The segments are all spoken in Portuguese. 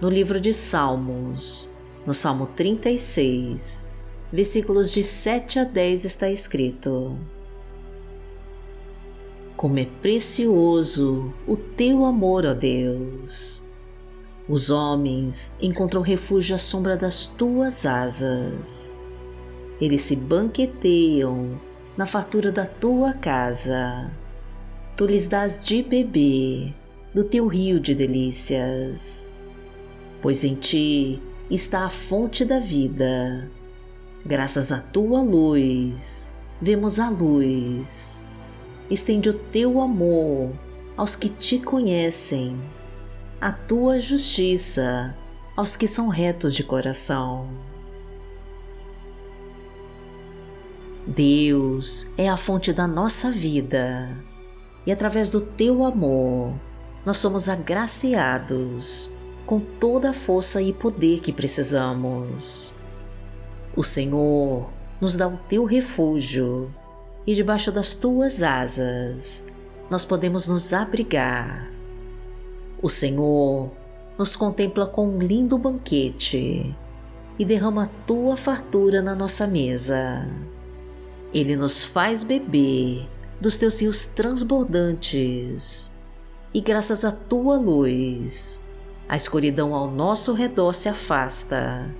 no livro de Salmos, no Salmo 36, versículos de 7 a 10 está escrito: Como é precioso o teu amor, ó Deus! Os homens encontram refúgio à sombra das tuas asas. Eles se banqueteiam na fartura da tua casa. Tu lhes dás de beber do teu rio de delícias. Pois em ti está a fonte da vida. Graças à tua luz, vemos a luz. Estende o teu amor aos que te conhecem a tua justiça aos que são retos de coração. Deus é a fonte da nossa vida e através do teu amor nós somos agraciados com toda a força e poder que precisamos. O Senhor nos dá o teu refúgio e debaixo das tuas asas nós podemos nos abrigar o Senhor nos contempla com um lindo banquete e derrama a tua fartura na nossa mesa. Ele nos faz beber dos teus rios transbordantes e, graças à tua luz, a escuridão ao nosso redor se afasta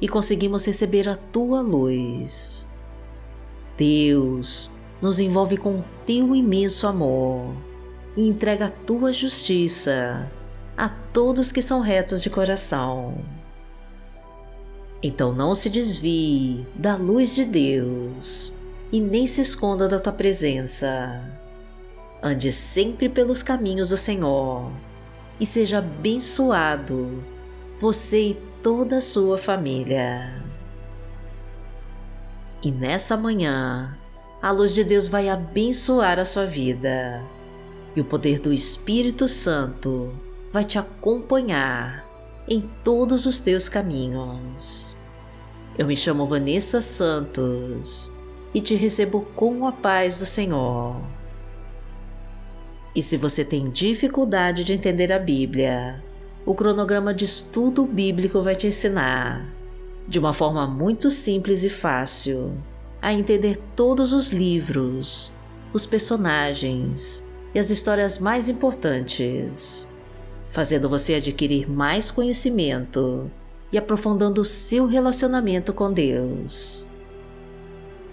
e conseguimos receber a tua luz. Deus nos envolve com teu imenso amor e entrega a tua justiça a todos que são retos de coração. Então não se desvie da luz de Deus e nem se esconda da tua presença. Ande sempre pelos caminhos do Senhor e seja abençoado, você e toda a sua família. E nessa manhã, a luz de Deus vai abençoar a sua vida e o poder do Espírito Santo vai te acompanhar em todos os teus caminhos. Eu me chamo Vanessa Santos e te recebo com a paz do Senhor. E se você tem dificuldade de entender a Bíblia, o cronograma de estudo bíblico vai te ensinar, de uma forma muito simples e fácil, a entender todos os livros, os personagens e as histórias mais importantes, fazendo você adquirir mais conhecimento e aprofundando o seu relacionamento com Deus.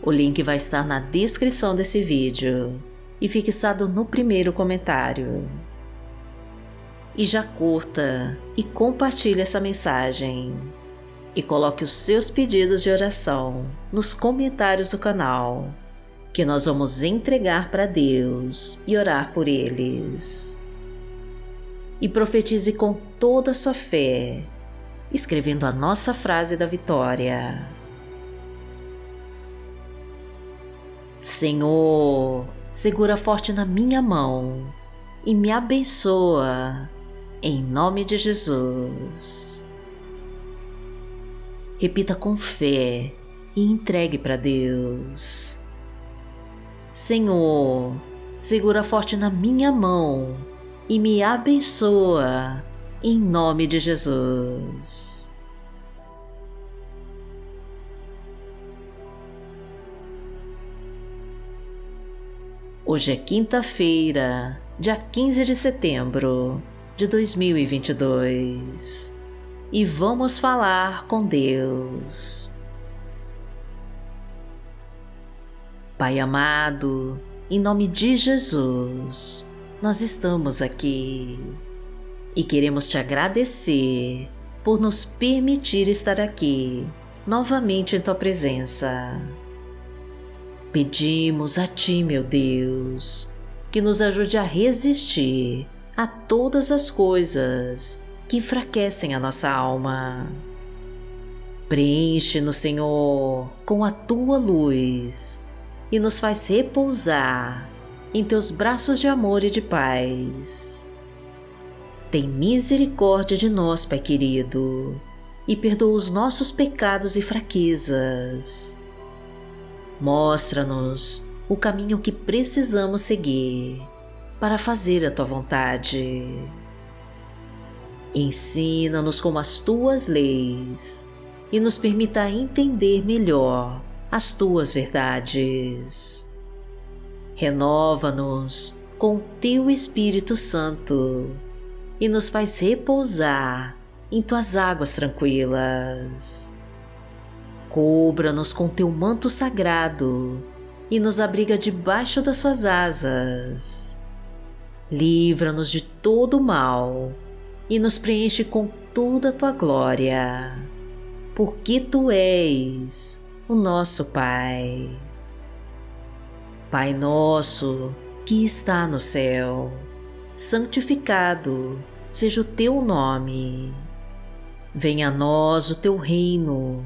O link vai estar na descrição desse vídeo e fixado no primeiro comentário. E já curta e compartilhe essa mensagem. E coloque os seus pedidos de oração nos comentários do canal que nós vamos entregar para Deus e orar por eles. E profetize com toda a sua fé, escrevendo a nossa frase da vitória. Senhor, segura forte na minha mão e me abençoa, em nome de Jesus. Repita com fé e entregue para Deus. Senhor, segura forte na minha mão e me abençoa, em nome de Jesus. Hoje é quinta-feira, dia 15 de setembro de 2022 e vamos falar com Deus. Pai amado, em nome de Jesus, nós estamos aqui e queremos te agradecer por nos permitir estar aqui novamente em tua presença. Pedimos a ti, meu Deus, que nos ajude a resistir a todas as coisas que enfraquecem a nossa alma. Preenche-nos, Senhor, com a tua luz e nos faz repousar em teus braços de amor e de paz. Tem misericórdia de nós, Pai querido, e perdoa os nossos pecados e fraquezas. Mostra-nos o caminho que precisamos seguir para fazer a tua vontade. Ensina-nos com as tuas leis e nos permita entender melhor as tuas verdades. Renova-nos com teu Espírito Santo e nos faz repousar em tuas águas tranquilas. Cubra-nos com teu manto sagrado e nos abriga debaixo das suas asas. Livra-nos de todo o mal e nos preenche com toda a tua glória, porque tu és o nosso Pai. Pai nosso que está no céu, santificado seja o teu nome. Venha a nós o teu reino,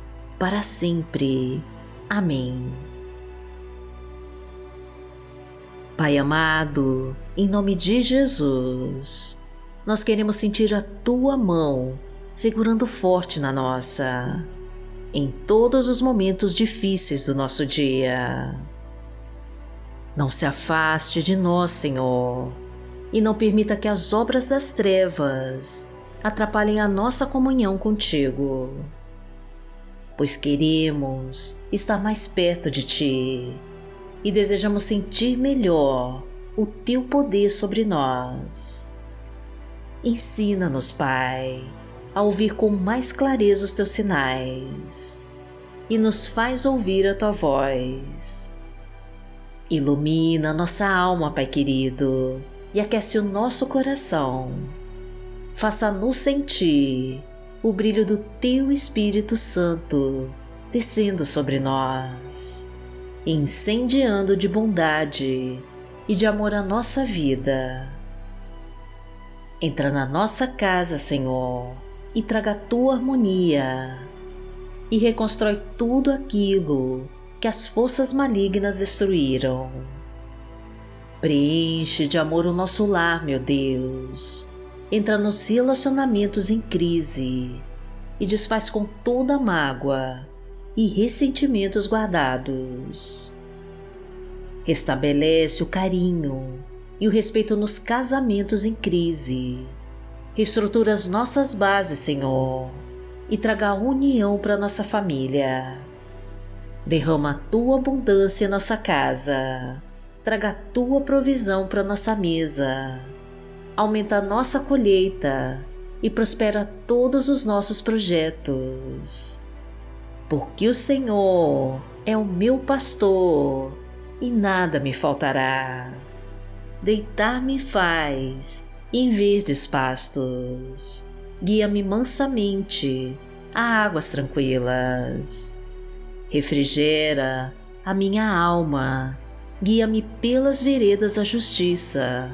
para sempre. Amém. Pai amado, em nome de Jesus, nós queremos sentir a Tua mão segurando forte na nossa, em todos os momentos difíceis do nosso dia. Não se afaste de nós, Senhor, e não permita que as obras das trevas atrapalhem a nossa comunhão contigo, pois queremos estar mais perto de Ti e desejamos sentir melhor o Teu poder sobre nós. Ensina-nos, Pai, a ouvir com mais clareza os Teus sinais e nos faz ouvir a Tua voz Ilumina nossa alma, Pai querido, e aquece o nosso coração. Faça-nos sentir o brilho do Teu Espírito Santo descendo sobre nós, incendiando de bondade e de amor a nossa vida. Entra na nossa casa, Senhor, e traga a tua harmonia e reconstrói tudo aquilo que as forças malignas destruíram. Preenche de amor o nosso lar, meu Deus. Entra nos relacionamentos em crise e desfaz com toda a mágoa e ressentimentos guardados. Restabelece o carinho e o respeito nos casamentos em crise. Reestrutura as nossas bases, Senhor, e traga a união para nossa família. Derrama a tua abundância em nossa casa. Traga a tua provisão para nossa mesa. Aumenta a nossa colheita e prospera todos os nossos projetos. Porque o Senhor é o meu pastor e nada me faltará. Deitar-me faz em verdes pastos. Guia-me mansamente a águas tranquilas refrigera a minha alma, guia-me pelas veredas da justiça,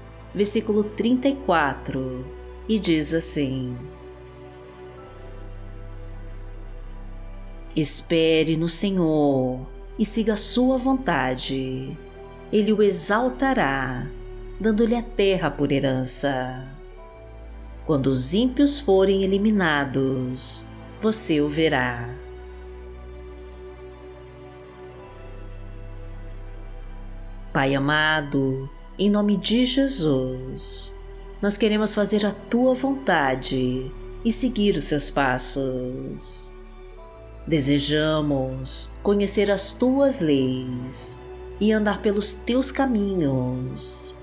versículo 34, e diz assim: Espere no Senhor e siga a sua vontade. Ele o exaltará, dando-lhe a terra por herança. Quando os ímpios forem eliminados, você o verá. Pai amado, em nome de Jesus, nós queremos fazer a tua vontade e seguir os seus passos. Desejamos conhecer as tuas leis e andar pelos teus caminhos.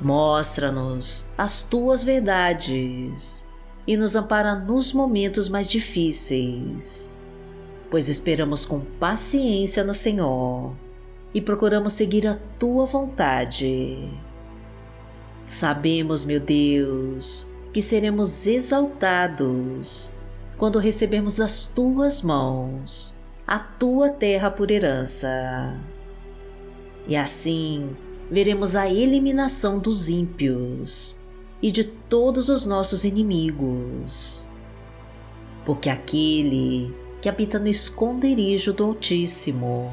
Mostra-nos as tuas verdades e nos ampara nos momentos mais difíceis, pois esperamos com paciência no Senhor e procuramos seguir a tua vontade. Sabemos, meu Deus, que seremos exaltados quando recebermos das tuas mãos a tua terra por herança. E assim veremos a eliminação dos ímpios e de todos os nossos inimigos. Porque aquele que habita no esconderijo do Altíssimo,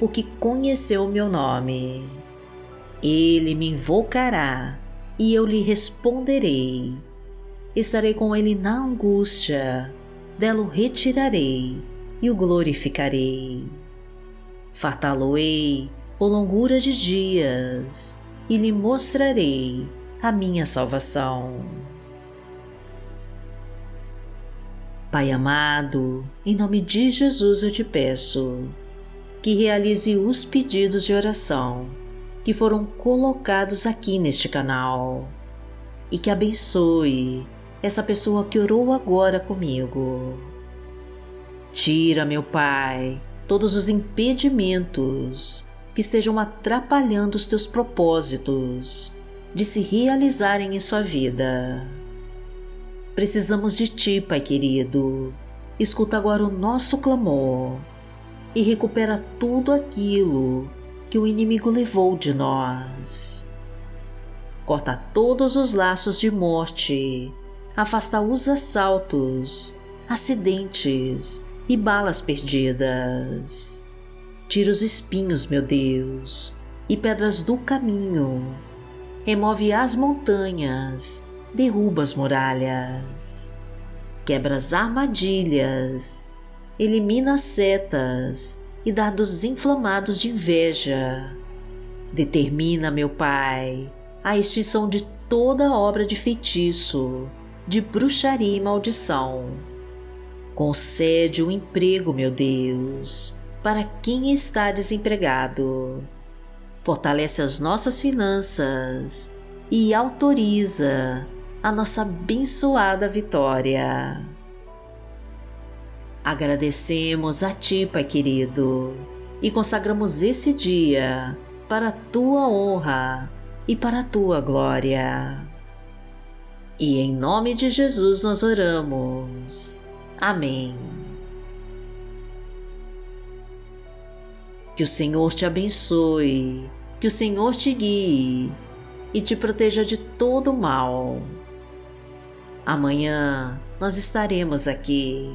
porque conheceu meu nome. Ele me invocará e eu lhe responderei estarei com ele na angústia, dela o retirarei e o glorificarei. Fartá-lo-ei por longura de dias e lhe mostrarei a minha salvação. Pai amado, em nome de Jesus eu te peço que realize os pedidos de oração que foram colocados aqui neste canal e que abençoe essa pessoa que orou agora comigo. Tira, meu Pai, todos os impedimentos que estejam atrapalhando os teus propósitos de se realizarem em sua vida. Precisamos de Ti, Pai querido. Escuta agora o nosso clamor e recupera tudo aquilo que o inimigo levou de nós. Corta todos os laços de morte afasta os assaltos, acidentes e balas perdidas. Tira os espinhos, meu Deus, e pedras do caminho. Remove as montanhas, derruba as muralhas. Quebra as armadilhas, elimina as setas e dardos inflamados de inveja. Determina, meu Pai, a extinção de toda obra de feitiço de bruxaria e maldição. Concede o um emprego, meu Deus, para quem está desempregado. Fortalece as nossas finanças e autoriza a nossa abençoada vitória. Agradecemos a Ti, Pai querido, e consagramos esse dia para a Tua honra e para a Tua glória. E em nome de Jesus nós oramos. Amém. Que o Senhor te abençoe, que o Senhor te guie e te proteja de todo mal. Amanhã nós estaremos aqui,